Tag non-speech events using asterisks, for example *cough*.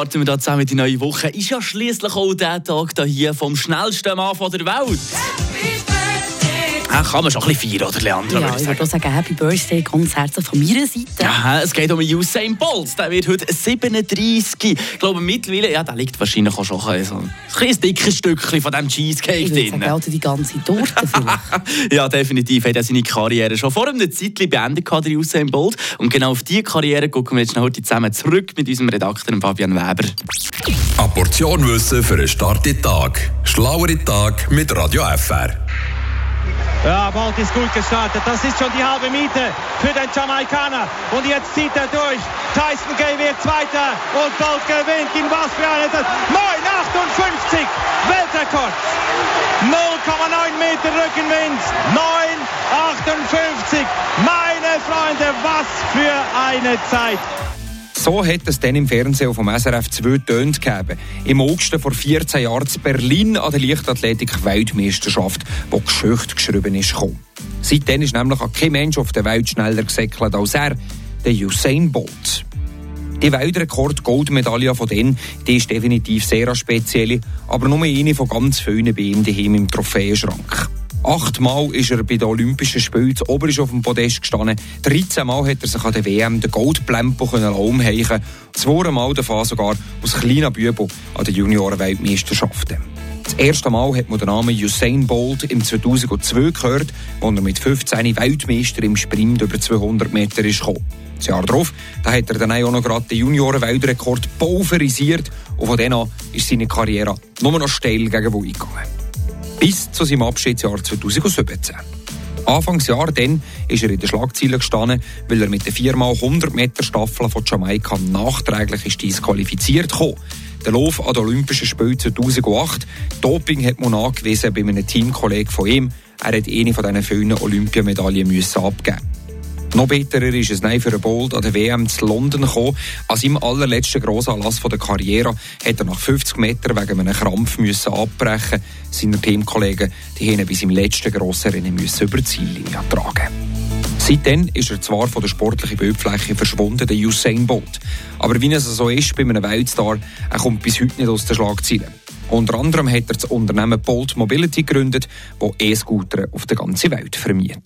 Warten wir da zusammen die neue Woche. Ist ja schließlich auch der Tag hier vom schnellsten Mann der Welt. Ja, kann man schon ein bisschen feiern, oder Leandra? Ja, ich würde auch sagen, Happy Birthday ganz herzlich von meiner Seite. Ja, es geht um Usain Bolt. Der wird heute 37. Ich glaube, mittlerweile, ja, der liegt wahrscheinlich auch schon so ein, ein dickes Stückchen von diesem Cheesecake ich drin. Ich also die ganze Torte vielleicht. *laughs* ja, definitiv. Er hat seine Karriere schon vor einem Zeitchen beendet, der Usain Bolt. Und genau auf diese Karriere gucken wir jetzt heute zusammen zurück mit unserem Redakteur Fabian Weber. Eine Portion Wissen für einen starken Tag. Schlauere Tag mit Radio FR. Ja, Bolt ist gut gestartet. Das ist schon die halbe Miete für den Jamaikaner. Und jetzt zieht er durch. Tyson Gay wird Zweiter und Bolt gewinnt. In was für eine Zeit. 9,58 Weltrekord. 0,9 Meter Rückenwind. 9,58. Meine Freunde, was für eine Zeit. So hat es dann im Fernsehen vom SRF zwei Töne gegeben. Im August vor 14 Jahren in Berlin an der Leichtathletik-Weltmeisterschaft, wo Geschichte geschrieben ist. Gekommen. Seitdem ist nämlich kein Mensch auf der Welt schneller gesäckelt als er, der Usain Bolt. Die Weltrekord-Goldmedaille von denen, die ist definitiv sehr speziell, aber nur eine von ganz vielen bei ihm im Trophäenschrank. Achtmal ist er bei den Olympischen Spielen oberst auf dem Podest gestanden. 13 Mal hat er sich an der WM den Goldplempo umheichen Zwei Mal davon sogar aus kleinen Bübel an den Junioren-Weltmeisterschaften. Das erste Mal hat man den Namen Usain Bolt im 2002 gehört, als er mit 15 Weltmeister im Sprint über 200 Meter ist. Das Jahr darauf da hat er dann auch noch gerade den Junioren-Weltrekord pulverisiert und von dann an ist seine Karriere nur noch steil gegen Wui gegangen bis zu seinem Abschiedsjahr 2017. Anfangsjahr dann ist er in den Schlagzeilen gestanden, weil er mit der 4x100 Meter Staffel von Jamaika nachträglich ist disqualifiziert kam. Der Lauf an den Olympischen Spielen 2008. Doping hat man nachgewiesen bei einem Teamkollegen von ihm. Er hat eine von diesen vielen Olympiamedaillen abgeben noch bitterer ist es nein für Bolt an der WM zu London gekommen. An seinem allerletzten Grossanlass der Karriere hat er nach 50 Metern wegen einem Krampf müssen abbrechen. Seine Teamkollegen die haben bis im letzten grossen Rennen müssen über die Ziellinie tragen. Seitdem ist er zwar von der sportlichen Bildfläche verschwunden, der Usain Bolt. Aber wie es so ist bei einem Weltstar, er kommt bis heute nicht aus den Schlagzeilen. Unter anderem hat er das Unternehmen Bolt Mobility gegründet, das E-Scooter auf der ganzen Welt vermietet.